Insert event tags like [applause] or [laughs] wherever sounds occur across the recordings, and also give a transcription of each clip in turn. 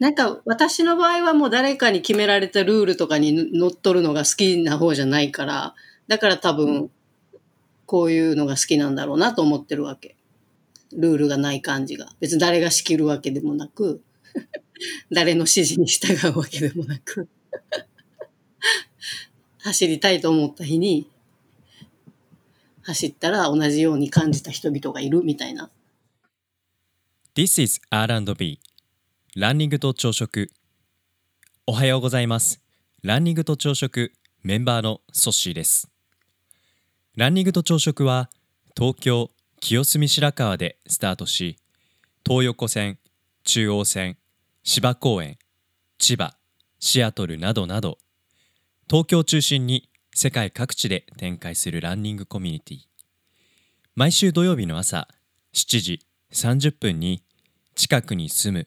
なんか私の場合はもう誰かに決められたルールとかに乗っ取るのが好きな方じゃないから、だから多分こういうのが好きなんだろうなと思ってるわけ。ルールがない感じが。別に誰が仕切るわけでもなく、[laughs] 誰の指示に従うわけでもなく、走りたいと思った日に走ったら同じように感じた人々がいるみたいな。This is R&B ランニングと朝食。おはようございます。ランニングと朝食メンバーのソッシーです。ランニングと朝食は東京清澄白河でスタートし東横線中央線芝公園千葉シアトルなどなど東京を中心に世界各地で展開するランニングコミュニティ。毎週土曜日の朝7時30分に近くに住む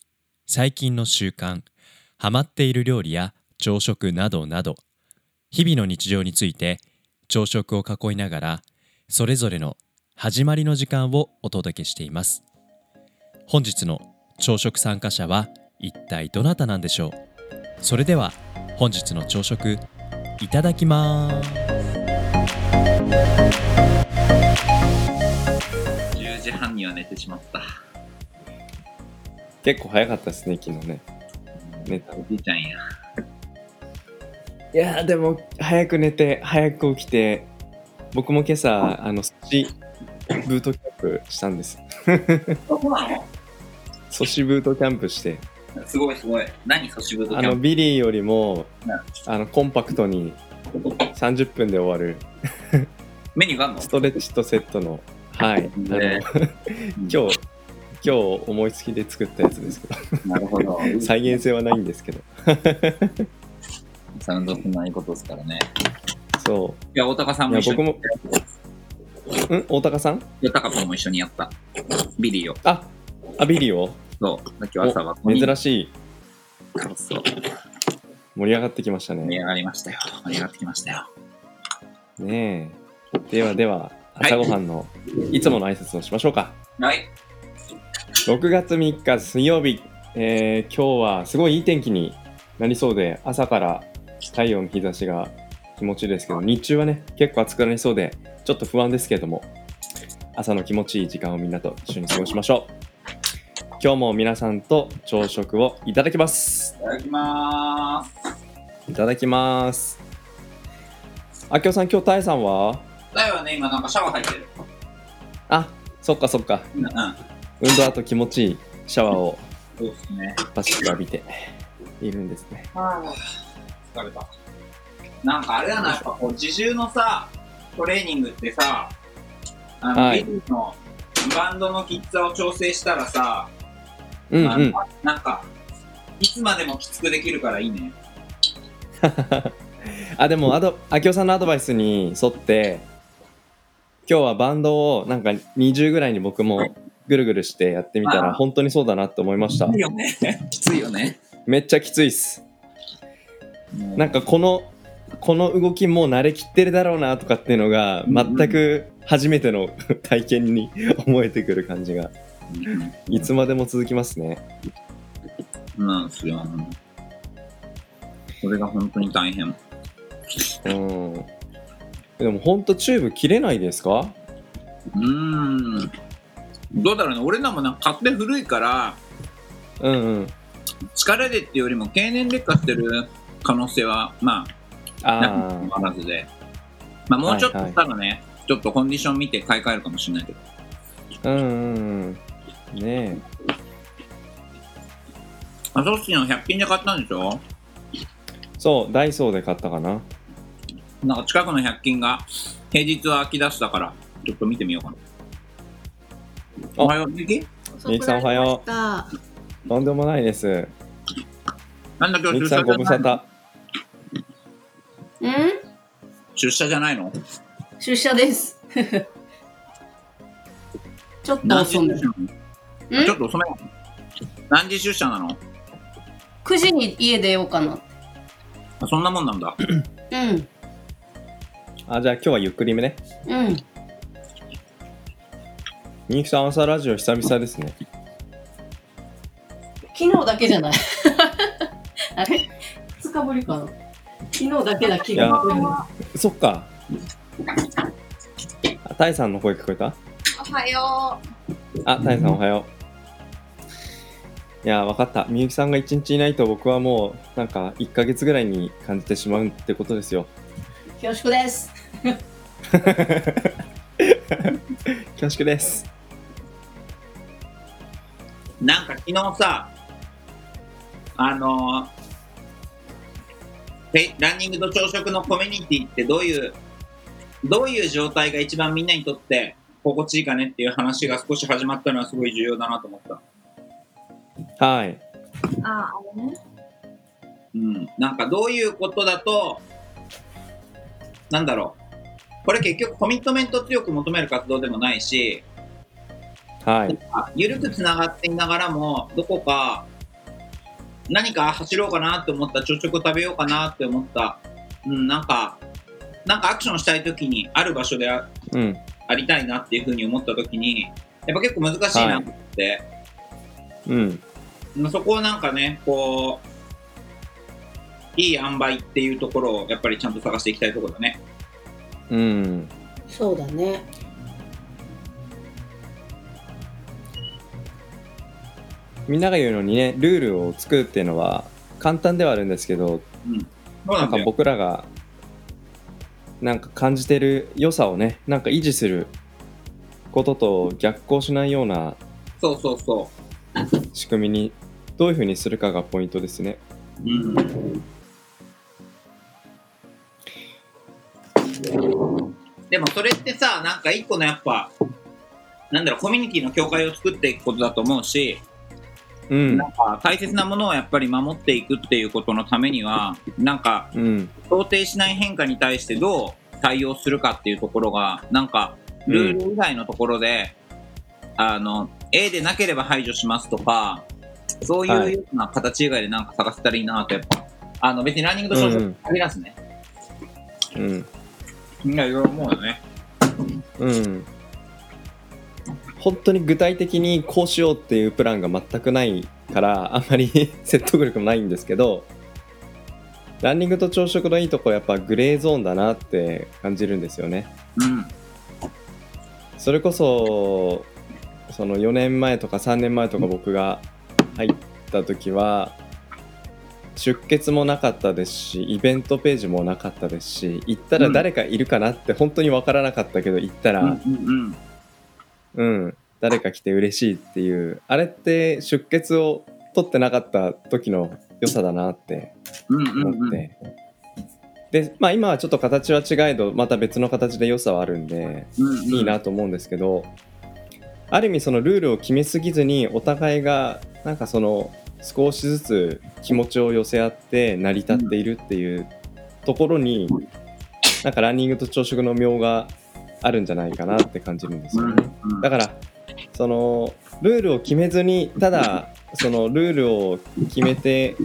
最近の習慣ハマっている料理や朝食などなど日々の日常について朝食を囲いながらそれぞれの始まりの時間をお届けしています。本日の朝食参加者は一体どなたなんでしょう？それでは本日の朝食いただきます。10時半には寝てしまった。結構早かったですね、昨日ね。寝たおじいちゃんや。いやーでも、早く寝て、早く起きて、僕も今朝、あの、寿司ブートキャンプしたんです。[laughs] 寿司ブートキャンプして、すごいすごい。何寿司ブートあの、キャンプ？ビリーよりもうん、あの、コンパクトに30分で終わる、メニューがあんの？ストレッチとセットの、はい、あの、ね [laughs] 今日、今日思いつきで作ったやつですけど、なるほど。[laughs] 再現性はないんですけど、[laughs] サウンドないことですからね。そいや、大高さんも一緒に。僕も、ん？大高さん？いや、高君も一緒にやった。ビリーを。あ、あ、ビリーを？そう。さっき朝はお珍しい。そうそう。盛り上がってきましたね。盛り上がりましたよ。盛り上がってきましたよ。ねえ。ではでは、はい朝ごはんのいつもの挨拶をしましょうか。はい。6月3日水曜日、えー今日はすごいいい天気になりそうで、朝から太陽の日差しが気持ちいいですけど、日中はね、結構暑くなりそうで、ちょっと不安ですけれども、朝の気持ちいい時間をみんなと一緒に過ごしましょう。今日も皆さんと朝食をいただきます。いただきまーす。いただきます。あきおさん、今日タイさんは？だよね、今なんかシャワー入ってる。あ、そっかそっか。うん。うん。運動後気持ちいいシャワーをそうですね。バシッと浴びているんですね。疲れた。なんかあれだな、やっぱこう自重のさ、トレーニングってさ、あの、はいビルのバンドのきつさを調整したらさ、うんうん。なんか、いつまでもきつくできるからいいね。[laughs] あ、でも、あど、あきおさんのアドバイスに沿って、今日はバンドをなんか20ぐらいに僕もぐるぐるしてやってみたあら本当にそうだなって思いましたきつい。よね。きついよね。めっちゃきついっす。なんかこの、この動きもう慣れきってるだろうなとかっていうのが全く初めての [laughs] 体験に思えてくる感じがいつまでも続きますね。うん、なんですよ。それが本当に大変。うん。でも本当チューブ切れないですか？うーん。どうだろうね。俺らもなんか勝手古いから、うんうん。力でっていうよりも経年劣化してる可能性は、まあ、なくあもあらずで。まあ、もうちょっとはいはいしたらね、ちょっとコンディション見て買い替えるかもしれないけど。あ。うんうんうん。ねえ。あ、ソッシーの100均で買ったんでしょ？そう、ダイソーで買ったかな。なんか近くの100均が平日は空き出したから、ちょっと見てみようかな。あおはよう、ミキみゆきさんおはよう。とんでもないです。なんだ今日みきさんご無沙汰。うん？出社じゃないの？出社です。[laughs] ちょっと遅め。ちょっと遅め何時出社なの ?9 時に家出ようかな。あそんなもんなんだ。うん。あ、じゃあ今日はゆっくりめね。うん。みきさん朝ラジオ久々ですね。昨日だけじゃない。[laughs] あれ ?2 日ぶりかな。昨日だけだ気がする。そっか。あタイさんの声聞こえた？おはよあ、タイさんおはよう。いや、わかった。みゆきさんが一日いないと僕はもう、なんか1ヶ月ぐらいに感じてしまうってことですよ。恐縮です。[laughs] 恐縮です。なんか昨日さ、あのランニングと朝食のコミュニティってどういう、どういう状態が一番みんなにとって心地いいかねっていう話が少し始まったのはすごい重要だなと思った。はい。う。あ、あれね？うん。なんかどういうことだと、なんだろう。これ結局コミットメント強く求める活動でもないし、はい。緩くつながっていながらも、どこか何か走ろうかなって思った、朝食を食べようかなって思った、うん、なんか、なんかアクションしたいときに、ある場所であうん。ありたいなっていうふうに思ったときに、やっぱ結構難しいなと思って、うん。うんそこをなんかね、こう、いい塩梅っていうところをやっぱりちゃんと探していきたいところだね。うん。そうだね。みんなが言うのにね、ルールを作るっていうのは簡単ではあるんですけど、うん。なんんだよ。僕らがなんか感じてる良さをね、なんか維持することと逆行しないようなそうそうそ仕組みにどういうふうにするかがポイントですね。う。うん。でもそれってさ、なんか一個のやっぱ、なんだろう、コミュニティの境界を作っていくことだと思うし、うんな。んか大切なものをやっぱり守っていくっていうことのためには、なんかうん。想定しない変化に対してどう対応するかっていうところが、なんか、ルール以外のところで、あの、A でなければ排除しますとか、そうはいいうような形以外でなんか探せたらいいなと、やっぱ、あの、別にランニングと少々うん限らずね、うん。みんないろいろ思うよね。うん。本当に具体的にこうしようっていうプランが全くないから、あんまり [laughs] 説得力もないんですけど、ランニングと朝食のいいところやっぱグレーゾーンだなって感じるんですよね。うん。それこそその4年前とか3年前とか僕が入った時は出血もなかったですしイベントページもなかったですし行ったら誰かいるかなって本当に分からなかったけど行ったら、うん誰か来て嬉しいっていうあれって出血を取ってなかった時の良さだなってうん。うんうんうん。思って、でまあ今はちょっと形は違えどまた別の形で良さはあるんでうんうんいいなと思うんですけど、ある意味そのルールを決めすぎずにお互いがなんかその少しずつ気持ちを寄せ合って成り立っているっていうところになんかランニングと朝食の妙があるんじゃないかなって感じるんですよね。うんだからそのルールを決めずにただそのルールを決めて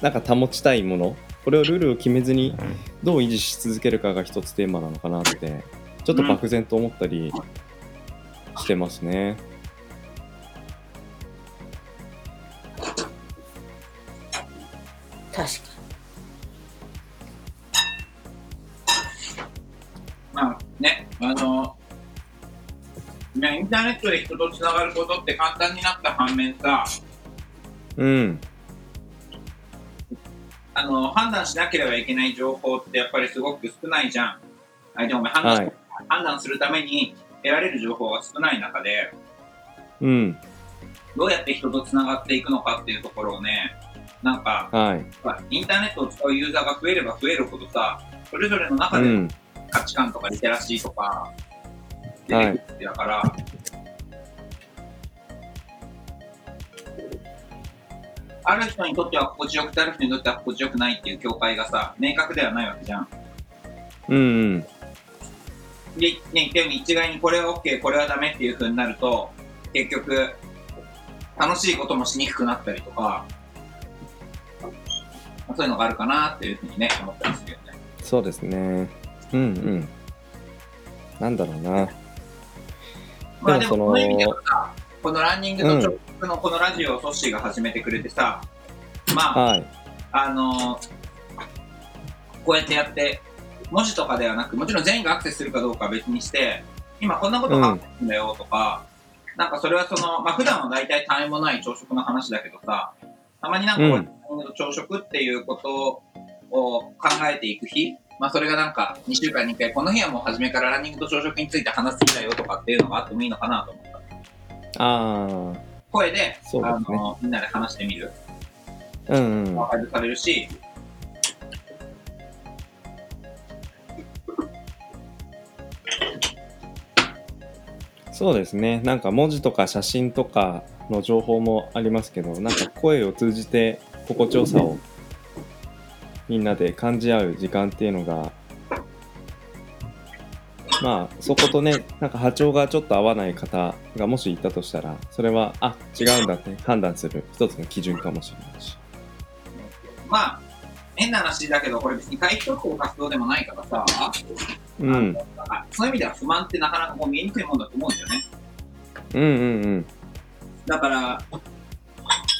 なんか保ちたいものこれをルールを決めずにどう維持し続けるかが一つテーマなのかなってちょっと漠然と思ったりしてますね。確かまあの、ね、インターネットで人とつながることって簡単になった反面さ、うん、あの、判断しなければいけない情報ってやっぱりすごく少ないじゃん。相手も判断,、はい。判断するために得られる情報が少ない中で、うん、どうやって人とつながっていくのかっていうところをね、なんか、はい、インターネットを使うユーザーが増えれば増えるほどさ、それぞれの中でうん、価値観とかリテラシーとか出てくるだから、ある人にとっては心地よくてある人にとっては心地よくないっていう境界がさ明確ではないわけじゃんうんうん。で、ね、言ったように一概にこれは OK これはダメっていう風になると結局楽しいこともしにくくなったりとかまあそういうのがあるかなっていうふうにね思ったりするよねそうですね。うんうん。なんだろうな。まあででもそのもこの意味ではさこのランニングと直接のこのラジオをソッシーが始めてくれてさ、まあはい。あのこうやってやって、文字とかではなく、もちろん全員がアクセスするかどうかは別にして、今こんなことがあってるんだよとか、なんかそれはその、まあ普段は大体単位もない朝食の話だけどさ、たまになんか朝食っていうことを考えていく日、まあそれがなんか2週間に1回、この日はもう初めからランニングと朝食について話す日だよとかっていうのがあってもいいのかなと思った。あ声で、ねあのみんなで話してみる。あ。うんうん。アーカイブされるし、そうですね。なんか文字とか写真とかの情報もありますけど、なんか声を通じて心地よさをみんなで感じ合う時間っていうのが、まあそことね、なんか波長がちょっと合わない方がもしいたとしたら、それは、あ、違うんだって判断する一つの基準かもしれないし。まあ、変な話だけど、これ別に回復特攻活動でもないからさ、うん。あそういう意味では不満ってなかなかこう見えにくいもんだと思うんだよね。うんうんうん。だから、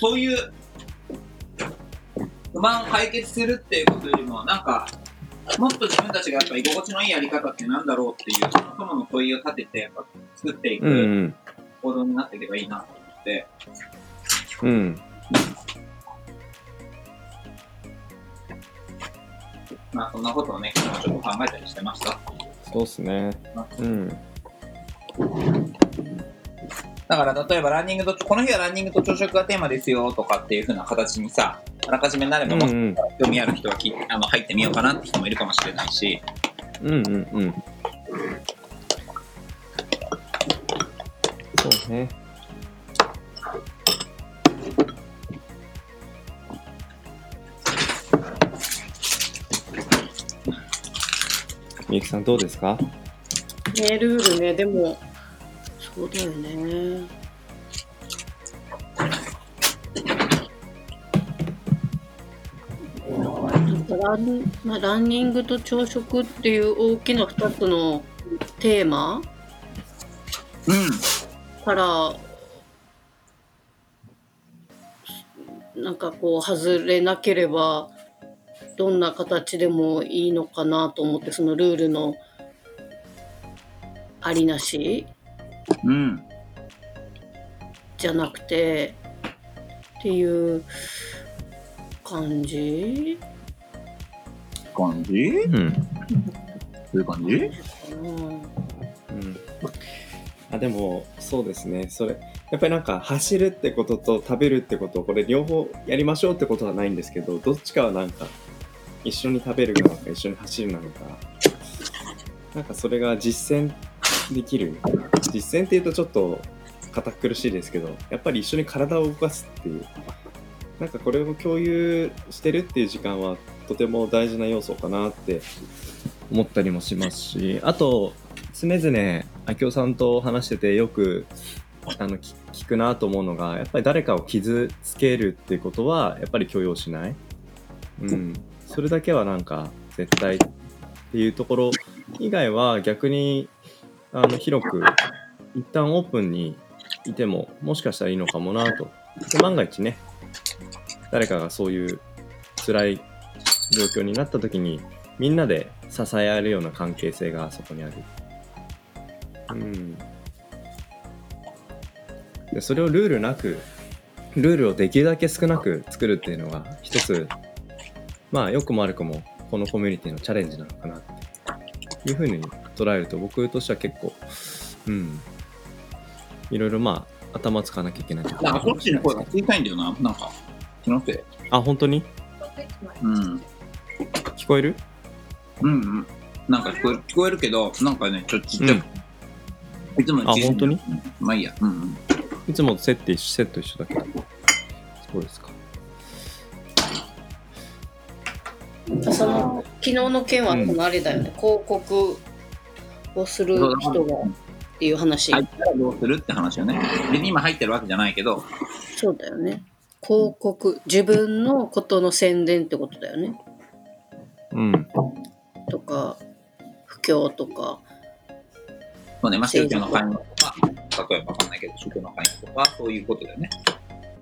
そういう不満を解決するっていうことよりも、なんか、もっと自分たちがやっぱ居心地のいいやり方ってなんだろうっていう、そもそもの問いを立てて、やっぱ作っていくん。行動になっていけばいいなと思って、うん。まあそんなことをね、昨日ちょっと考えたりしてました。そうっすね。うん。だから例えばランニングと、この日はランニングと朝食がテーマですよとかっていう風な形にさ、あらかじめなれば、もしうんうん。興味ある人はきあの入ってみようかなって人もいるかもしれないし、うんうんうん。そうね。みゆきさんどうですか？ね、ルールね、でも、そうだよね。ランまあ、ランニングと朝食っていう大きな2つのテーマ？うん、からなんかこう外れなければどんな形でもいいのかなと思ってそのルールのありなし？うん、じゃなくてっていう感じ？感じ？うん。どういう感じ？うん。あ、でも、そうですね。それ、やっぱりなんか走るってことと食べるってこと、これ両方やりましょうってことはないんですけど、どっちかはなんか、一緒に食べるなのか、一緒に走るなのか、なんかそれが実践できる。実践っていうとちょっと堅苦しいですけど、やっぱり一緒に体を動かすっていう、なんかこれを共有してるっていう時間はとても大事な要素かなって思ったりもしますし、あと、常々、明夫さんと話しててよくあの聞くなと思うのが、やっぱり誰かを傷つけるっていうことは、やっぱり許容しない。うん。それだけはなんか、絶対っていうところ以外は逆に、あの、広く、一旦オープンにいても、もしかしたらいいのかもなと。で万が一ね、誰かがそういう辛い状況になった時に、みんなで支え合えるような関係性がそこにある。うん。でそれをルールなく、ルールをできるだけ少なく作るっていうのが、一つ、まあ、良くも悪くも、このコミュニティのチャレンジなのかなっていうふうに捉えると、僕としては結構、うん。いろいろまあ、頭使わなきゃいけないところなんかそっちの声が小さいんだよな、なんか。気のせい。あ、本当に？うん。聞こえる？うんうん。なんか聞こえる、聞こえるけど、なんかね、ちょっとちっちゃい。いつもあ本当に？まあいいや。うんうん。いつもとセット一緒セット一緒だけど。そうですか。その昨日の件はそのあれだよね、広告をする人がっていう話、入ったらどうするって話よね。別に今入ってるわけじゃないけど、そうだよね広告自分のことの宣伝ってことだよねうん。とか布教とかそうね、まあ、宗教の勧誘とか、例えばわかんないけど、宗教の勧誘とか、そういうことだよね。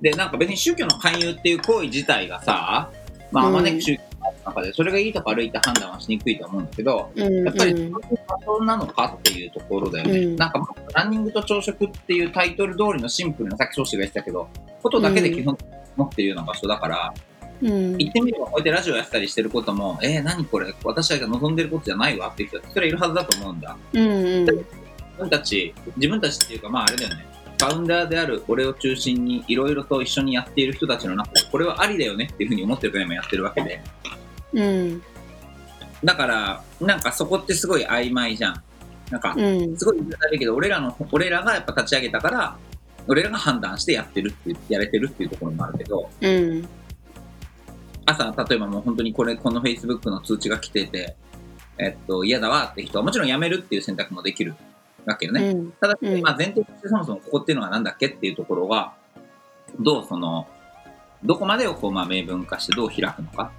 で、なんか別に宗教の勧誘っていう行為自体がさ、まあ、あまねく宗教の中で、それがいいとか悪いって判断はしにくいと思うんだけど、うんやっぱり、うん。そういう場所なのかっていうところだよね。うん。なんか、ランニングと朝食っていうタイトル通りのシンプルな、さっき少子が言ってたけど、ことだけで基本持ってるような場所だから、うん。言ってみればこうやってラジオやってたりしてることも、えー、何これ、私が望んでることじゃないわっていう人は、それはいるはずだと思うんだ。うんうん。自分たち、自分たちっていうか、まああれだよね、ファウンダーである俺を中心にいろいろと一緒にやっている人たちの中で、これはありだよねっていうふうに思ってるから今やってるわけで。うんだから、なんかそこってすごい曖昧じゃん。なんか、うんすごい言い方悪いけど、俺らの、俺らがやっぱ立ち上げたから、俺らが判断してやってるってやれてるっていうところもあるけど、うん朝、例えばもう本当にこれ、この Facebook の通知が来てて、えっと、嫌だわって人はもちろんやめるっていう選択もできるわけよね。うんただ、うんまあ、前提としてそもそもここっていうのは何だっけっていうところが、どうその、どこまでをこう、まあ、明文化してどう開くのか。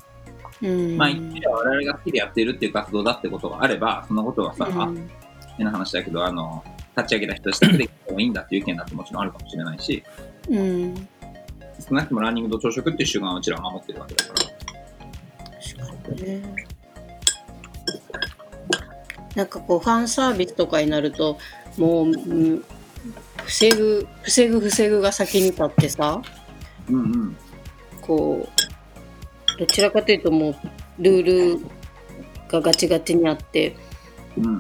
うんまあ、言ってみれば我々が好きでやっているっていう活動だってことがあれば、そのことはさ、うん変な話だけど、あの、立ち上げた人たちだけでやってもいいんだっていう意見だってもちろんあるかもしれないし、うん少なくともランニングと朝食っていう習慣はうちらは守ってるわけだから。確かにねなんかこうファンサービスとかになるともう、うん防ぐ防ぐ防ぐが先に立ってさうんうん。こうどちらかというともうルールがガチガチにあってうん。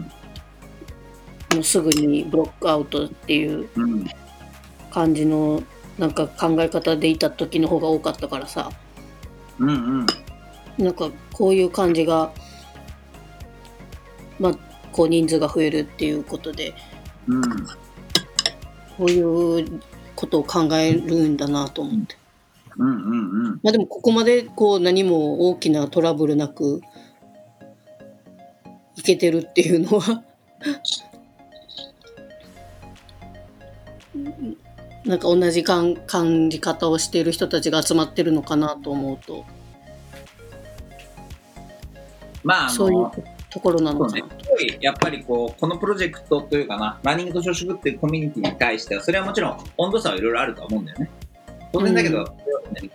もうすぐにブロックアウトっていううん。感じのなんか考え方でいた時の方が多かったからさうんうん。なんかこういう感じがまあこう人数が増えるっていうことでうん。こういうことを考えるんだなと思って。うんうんうん。まあでもここまでこう何も大きなトラブルなくいけてるっていうのはなんか同じ感感じ方をしている人たちが集まってるのかなと思うとまあ、あそういうの、ところなのかな。、すごいやっぱりこう、このプロジェクトというかな、ランニングと朝食っていうコミュニティに対しては、それはもちろん温度差はいろいろあるとは思うんだよね。当然だけど、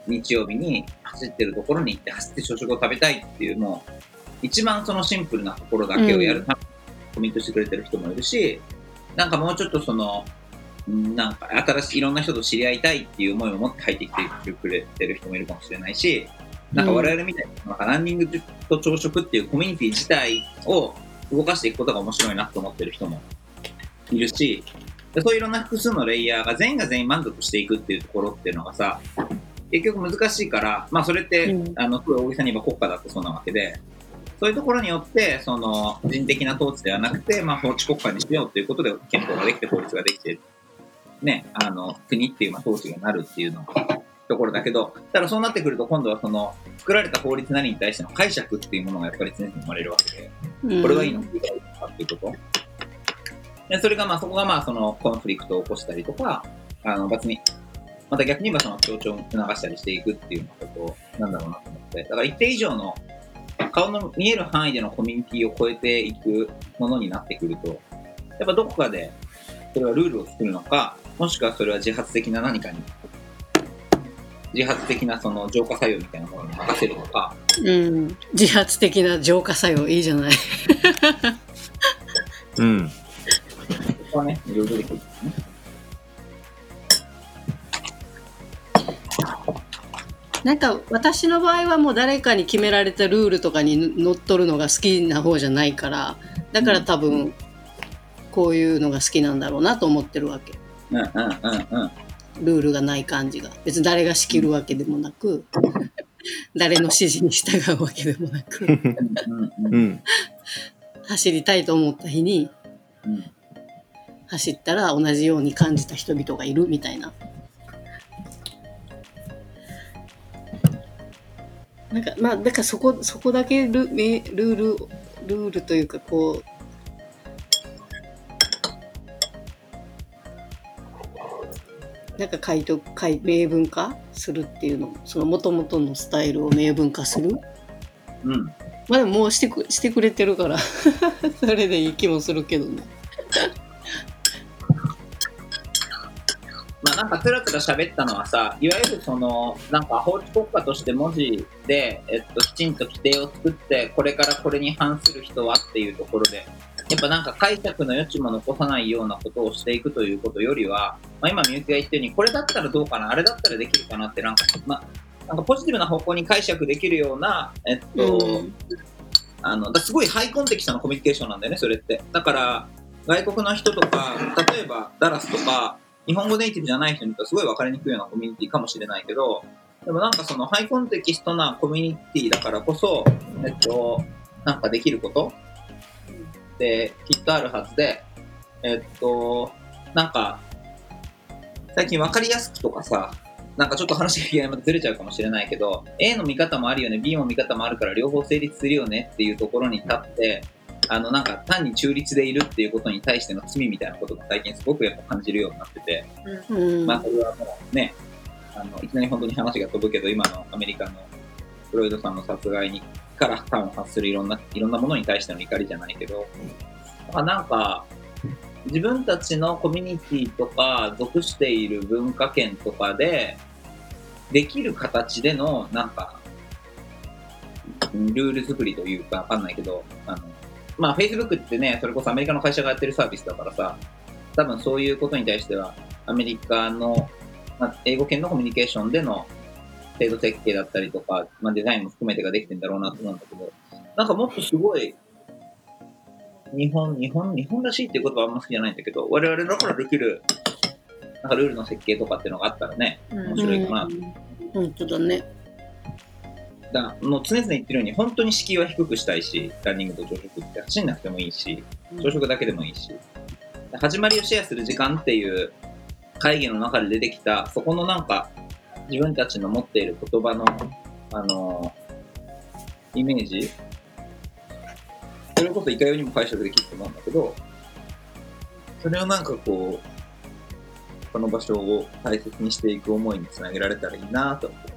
日曜日に走ってるところに行って走って朝食を食べたいっていうのを、一番そのシンプルなところだけをやるためにコミットしてくれてる人もいるし、なんかもうちょっとその、うんなんか新しいいろんな人と知り合いたいっていう思いを持って入ってきてくれてる人もいるかもしれないし、なんか我々みたいに、なんかランニングと朝食っていうコミュニティ自体を動かしていくことが面白いなと思ってる人もいるし、でそういういろんな複数のレイヤーが全員が全員満足していくっていうところっていうのがさ、結局難しいから、まあそれって、うんあの、すごい大げさに言えば国家だってそうなわけで、そういうところによって、その人的な統治ではなくて、まあ法治国家にしようということで憲法ができて法律ができて、ね、あの、国っていうまあ統治がなるっていうのところだけど、ただそうなってくると今度はその、作られた法律なりに対しての解釈っていうものがやっぱり常に生まれるわけで、これがいいのかこれがいいのかっていうこと。でそれがまあそこがまあそのコンフリクトを起こしたりとか、あの別に、また逆に言えばその協調を促したりしていくっていうようなことなんだろうなと思って、だから一定以上の顔の見える範囲でのコミュニティを超えていくものになってくると、やっぱどこかでそれはルールを作るのか、もしくはそれは自発的な何かに、自発的なその浄化作用みたいなものに任せるのか、うん、自発的な浄化作用いいじゃない。[laughs] うん。はね、いろいろできるんですね。なんか私の場合はもう誰かに決められたルールとかにのっとるのが好きな方じゃないからだから多分こういうのが好きなんだろうなと思ってるわけうんうんうんうん。ルールがない感じが別に誰が仕切るわけでもなく [laughs] 誰の指示に従うわけでもなく。走りたいと思った日にうん走ったら同じように感じた人々がいるみたいな。なんかまあだからそこそこだけルめルールルールというかこうなんか書いと書い明文化するっていうのその元々のスタイルを明文化する。うん。まあでももうしてくしてくれてるから [laughs] それでいい気もするけどねなんかつらつら喋ったのはさ、いわゆるその、なんか法治国家として文字で、えっと、きちんと規定を作って、これからこれに反する人はっていうところで、やっぱなんか解釈の余地も残さないようなことをしていくということよりは、まあ、今みゆきが言ったように、これだったらどうかな、あれだったらできるかなって、なんか、まあ、なんかポジティブな方向に解釈できるような、えっと、うんあのだすごいハイコンテキストのコミュニケーションなんだよね、それって。だから、外国の人とか、例えばダラスとか、日本語ネイティブじゃない人にとってはすごい分かりにくいようなコミュニティかもしれないけど、でもなんかそのハイコンテキストなコミュニティだからこそ、えっと、なんかできること？ってきっとあるはずで、えっと、なんか、最近分かりやすくとかさ、なんかちょっと話がいまたずれちゃうかもしれないけど、A の見方もあるよね、B の見方もあるから両方成立するよねっていうところに立って、あのなんか単に中立でいるっていうことに対しての罪みたいなことが最近すごくやっぱ感じるようになってて、うん。まあそれはもうね、あのいきなり本当に話が飛ぶけど、今のアメリカのフロイドさんの殺害にから端を発するいろんないろんなものに対しての怒りじゃないけど、まあ、なんか自分たちのコミュニティとか属している文化圏とかでできる形でのなんかうんルール作りというかわかんないけど、あのまあ Facebook ってね、それこそアメリカの会社がやってるサービスだからさ、多分そういうことに対してはアメリカの、まあ、英語圏のコミュニケーションでの制度設計だったりとか、まあ、デザインも含めてができてんだろうなと思うんだけど、なんかもっとすごい、日本、日本、日本らしいっていう言葉はあんま好きじゃないんだけど、我々だからできる、なんかルールの設計とかっていうのがあったらね、面白いかなと。うん。本当だねだもう常々言ってるように、本当に敷居は低くしたいし、ランニングと朝食って走んなくてもいいし、朝食だけでもいいし、始まりをシェアする時間っていう会議の中で出てきた、そこのなんか、自分たちの持っている言葉の、あのーイメージ。それこそいかようにも解釈できると思うんだけど、それをなんかこう、この場所を大切にしていく思いにつなげられたらいいなと思って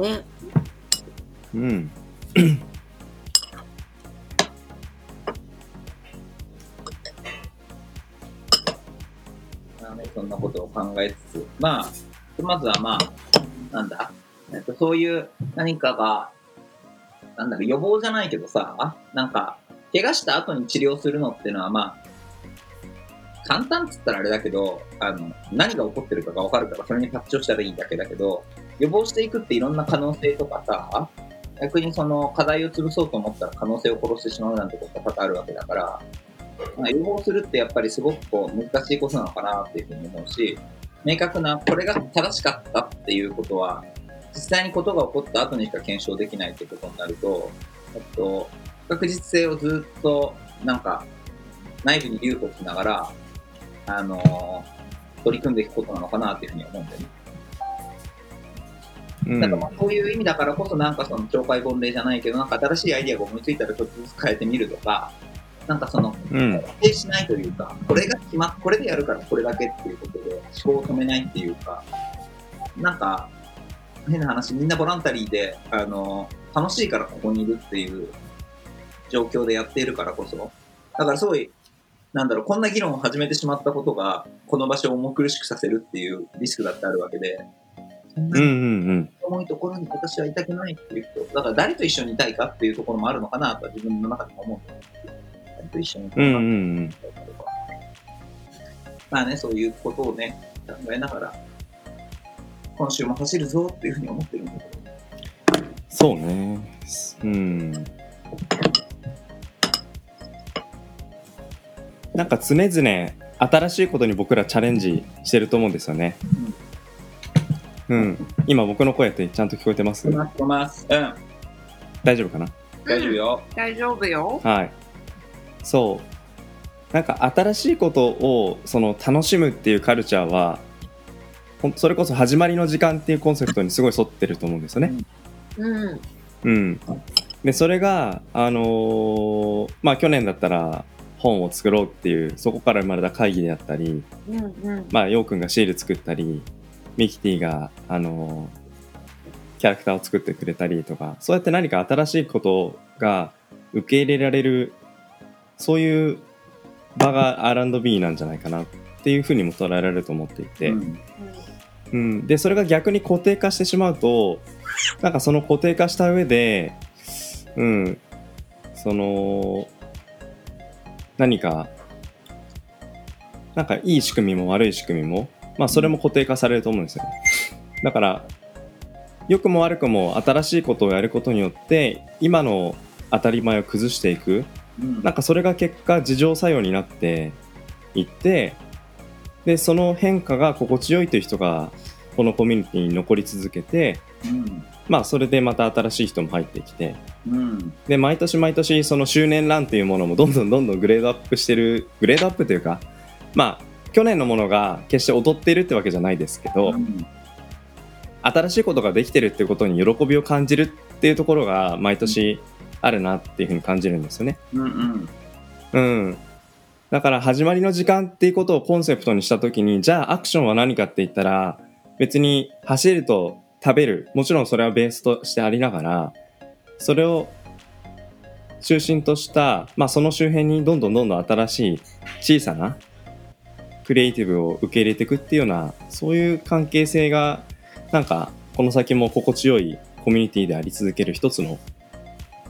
ね。そうん。まあね、そんなことを考えつつ、まあ、まずはまあ、なんだ、えっと、そういう何かが、なんだろう、予防じゃないけどさ、なんか、怪我した後に治療するのっていうのはまあ、簡単っつったらあれだけど、あの、何が起こってるかがわかるから、それにパッチをしたらいいだけだけど、予防していくっていろんな可能性とかさ、逆にその課題を潰そうと思ったら可能性を殺してしまうなんてことが多々あるわけだから、まあ、予防するってやっぱりすごくこう難しいことなのかなっていうふうに思うし、明確なこれが正しかったっていうことは、実際にことが起こった後にしか検証できないってことになると、えっと、不確実性をずっとなんか内部に留保しながら、あの取り組んでいくことなのかなっていうふうに思うんだよね。うんなんかまあそういう意味だからこそ、なんかその懲戒本例じゃないけど、なんか新しいアイディアが思いついたらちょっとずつ変えてみるとか、なんかその、うん。固定しないというか、これが決まっ、これでやるからこれだけっていうことで思考を止めないっていうか、なんか、変な話、みんなボランタリーで、あの、楽しいからここにいるっていう状況でやっているからこそ、だからすごい、なんだろう、こんな議論を始めてしまったことが、この場所を重苦しくさせるっていうリスクだってあるわけで、うんうんうん。重いところに私はいたくないっていう人、だから誰と一緒にいたいかっていうところもあるのかなとは自分の中でも思う誰と一緒にいたいかうん。まあね、そういうことをね、考えながら、今週も走るぞっていうふうに思ってるんだけど、そうね。うん。なんか常々新しいことに僕らチャレンジしてると思うんですよね。うん。今僕の声ってちゃんと聞こえてます？聞こえます。うん、大丈夫かな？大丈夫よ。大丈夫よ。はい。そうなんか新しいことをその楽しむっていうカルチャーはそれこそ始まりの時間っていうコンセプトにすごい沿ってると思うんですよね。うん。うん、でそれが、あのーまあ、去年だったら本を作ろうっていうそこから生まれた会議であったり、うんうん。まあ、ようくんがシール作ったりミキティが、あのーキャラクターを作ってくれたりとかそうやって何か新しいことが受け入れられるそういう場が R&B なんじゃないかなっていうふうにも捉えられると思っていて。うん。うん、でそれが逆に固定化してしまうとなんかその固定化した上でうん。その何かなんかいい仕組みも悪い仕組みもまあそれも固定化されると思うんですよ。ねだから良くも悪くも新しいことをやることによって今の当たり前を崩していく。うん。なんかそれが結果自浄作用になっていってでその変化が心地よいという人がこのコミュニティに残り続けてうん。まあそれでまた新しい人も入ってきてうん。で毎年毎年その周年ランというものもどんどんどんどんグレードアップしてるグレードアップというかまあ去年のものが決して劣っているってわけじゃないですけど、うん新しいことができてるってことに喜びを感じるっていうところが毎年あるなっていうふうに感じるんですよね。うんうんうん。だから始まりの時間っていうことをコンセプトにしたときに、じゃあアクションは何かって言ったら、別に走ると食べる。もちろんそれはベースとしてありながら、それを中心とした、まあその周辺にどんどんどんどん新しい小さなクリエイティブを受け入れていくっていうような、そういう関係性が、なんかこの先も心地よいコミュニティであり続ける一つの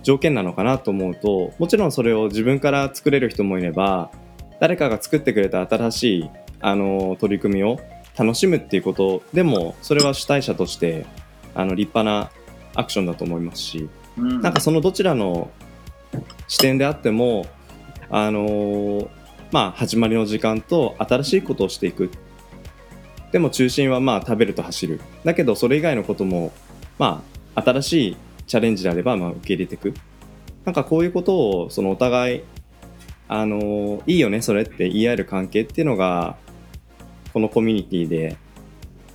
条件なのかなと思うともちろんそれを自分から作れる人もいれば誰かが作ってくれた新しいあの取り組みを楽しむっていうことでもそれは主体者としてあの立派なアクションだと思いますしうん。なんかそのどちらの視点であってもあのまあ始まりの時間と新しいことをしていく。でも中心はまあ食べると走る。だけどそれ以外のこともまあ新しいチャレンジであればまあ受け入れていく。なんかこういうことをそのお互いあのいいよねそれって言い合える関係っていうのがこのコミュニティで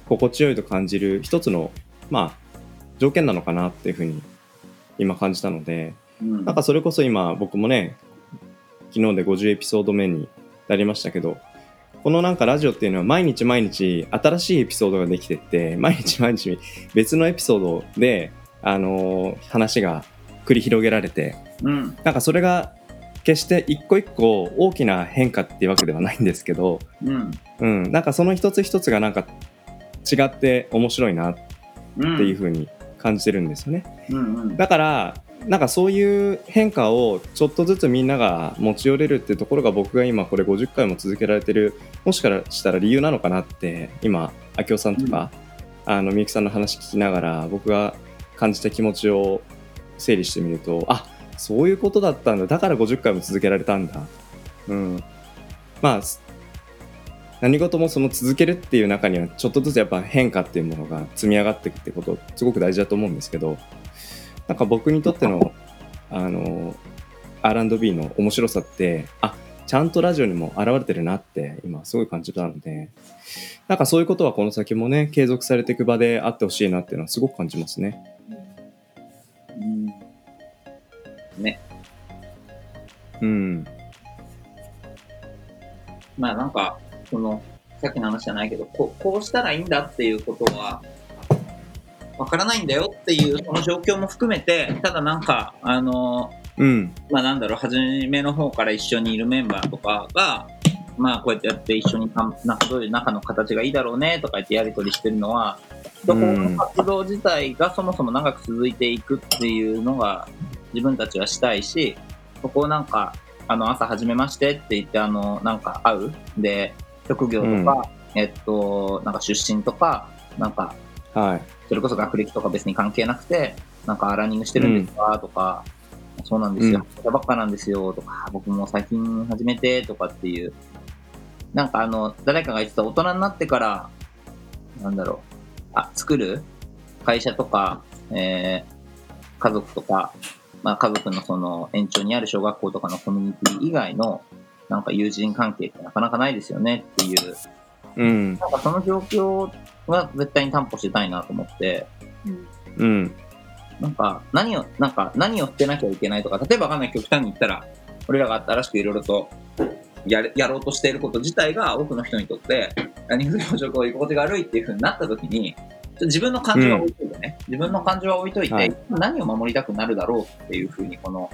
心地よいと感じる一つのまあ条件なのかなっていうふうに今感じたのでうん。なんかそれこそ今僕もね昨日で50エピソード目になりましたけどこのなんかラジオっていうのは毎日毎日新しいエピソードができてって毎日毎日別のエピソードで、あのー話が繰り広げられてうん。なんかそれが決して一個一個大きな変化っていうわけではないんですけど、うん。うん、なんかその一つ一つがなんか違って面白いなってうんいう風に感じてるんですよね。うん。うん。だからなんかそういう変化をちょっとずつみんなが持ち寄れるっていうところが僕が今これ50回も続けられてるもしかしたら理由なのかなって今明夫さんとか、あのみゆきさんの話聞きながら僕が感じた気持ちを整理してみるとあそういうことだったんだ。だから50回も続けられたんだ。うん、まあす何事もその続けるっていう中にはちょっとずつやっぱ変化っていうものが積み上がっていくってことすごく大事だと思うんですけどなんか僕にとってのあの R&B の面白さってあちゃんとラジオにも現れてるなって今すごい感じたのでなんかそういうことはこの先もね継続されていく場であってほしいなっていうのはすごく感じますね。うん。ね。うん、まあなんかそのさっきの話じゃないけどこうこうしたらいいんだっていうことはわからないんだよっていうその状況も含めてただなんかあのうん、まあなんだろう、初めの方から一緒にいるメンバーとかが、まあこうやってやって一緒になんかどういう仲の形がいいだろうねとか言ってやり取りしてるのは、そこの活動自体がそもそも長く続いていくっていうのが自分たちはしたいし、そこをなんか、あの朝始めましてって言って、あの、なんか会う。で、職業とか、えっと、なんか出身とか、なんかはい、それこそ学歴とか別に関係なくて、なんかランニングしてるんですか、とか、そうなんですよ、始めたばっかなんですよとか、僕も最近始めてとかっていう、なんかあの、誰かが言ってた大人になってから、なんだろう、あ、作る？会社とか、えー家族とか、まあ、家族のその延長にある小学校とかのコミュニティ以外のなんか友人関係ってなかなかないですよねっていう。うん。なんかその状況は絶対に担保してたいなと思ってうん。なんか何をなんか何を捨てなきゃいけないとか例えばわかんない極端に言ったら俺らが新しくいろいろとやれやろうとしていること自体が多くの人にとってランニング教職を居心地が悪いっていうふうになった時に自分の感情は置いといてね、自分の感情は置いといて、はい何を守りたくなるだろうっていうふうにこの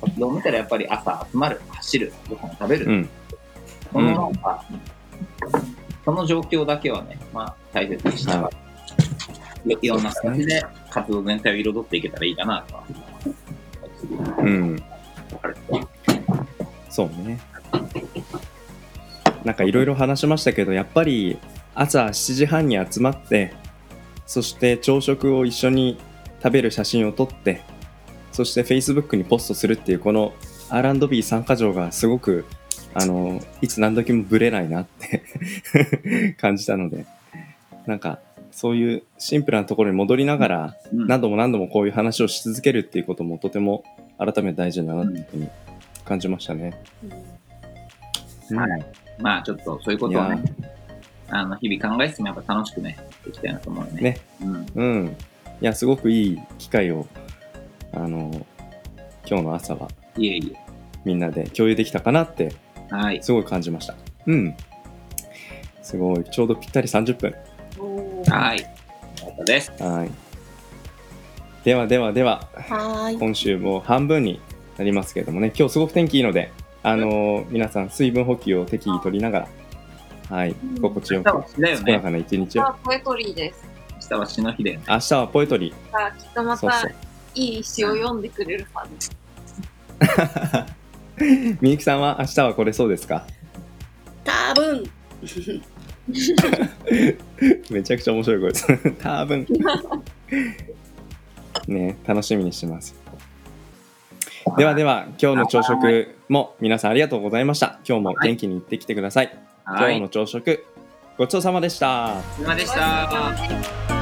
活動を見たらやっぱり朝集まる走るご飯を食べる、うん。このなんか、その状況だけはね、まあ、大切にしながら、いいろんな形で活動全体を彩っていけたらいいかなとは。うん。そうね。なんかいろいろ話しましたけど、やっぱり朝7時半に集まって、そして朝食を一緒に食べる写真を撮って、そして Facebook にポストするっていうこの R&B 参加条がすごく、あの、いつ何時もブレないなって [laughs] 感じたので、なんかそういうシンプルなところに戻りながら、うん何度も何度もこういう話をし続けるっていうこともとても改めて大事だなっていうふうに感じましたね。はいまあ、ちょっとそういうことをね、あの日々考えつつもやっぱ楽しくね、いきたいなと思うよね。ね。うん。うん。いや、すごくいい機会を、あの、今日の朝はいえいみんなで共有できたかなって、え。はい。すごい感じました。うん。すごい。ちょうどぴったり30分。はい。よかったです。はい。ではではでは、はーい。今週も半分になりますけれどもね、今日すごく天気いいので、あの皆さん水分補給を適宜取りながら、はい、心地よくね。健やかな一日を。あ、ポエトリーです。明日は死の日だよね。明日はポエトリあ、きっとまたう。いい詩を読んでくれるはず。[laughs] [laughs] みゆきさんは明日は来れそうですか？多分。[laughs] めちゃくちゃ面白い声です。[laughs] 多分。ね楽しみにしてます。ではでは、今日の朝食も皆さんありがとうございました。今日も元気に行ってきてください。はい。今日の朝食、ごちそうさまでした。お疲れ様でした。お疲れ様でした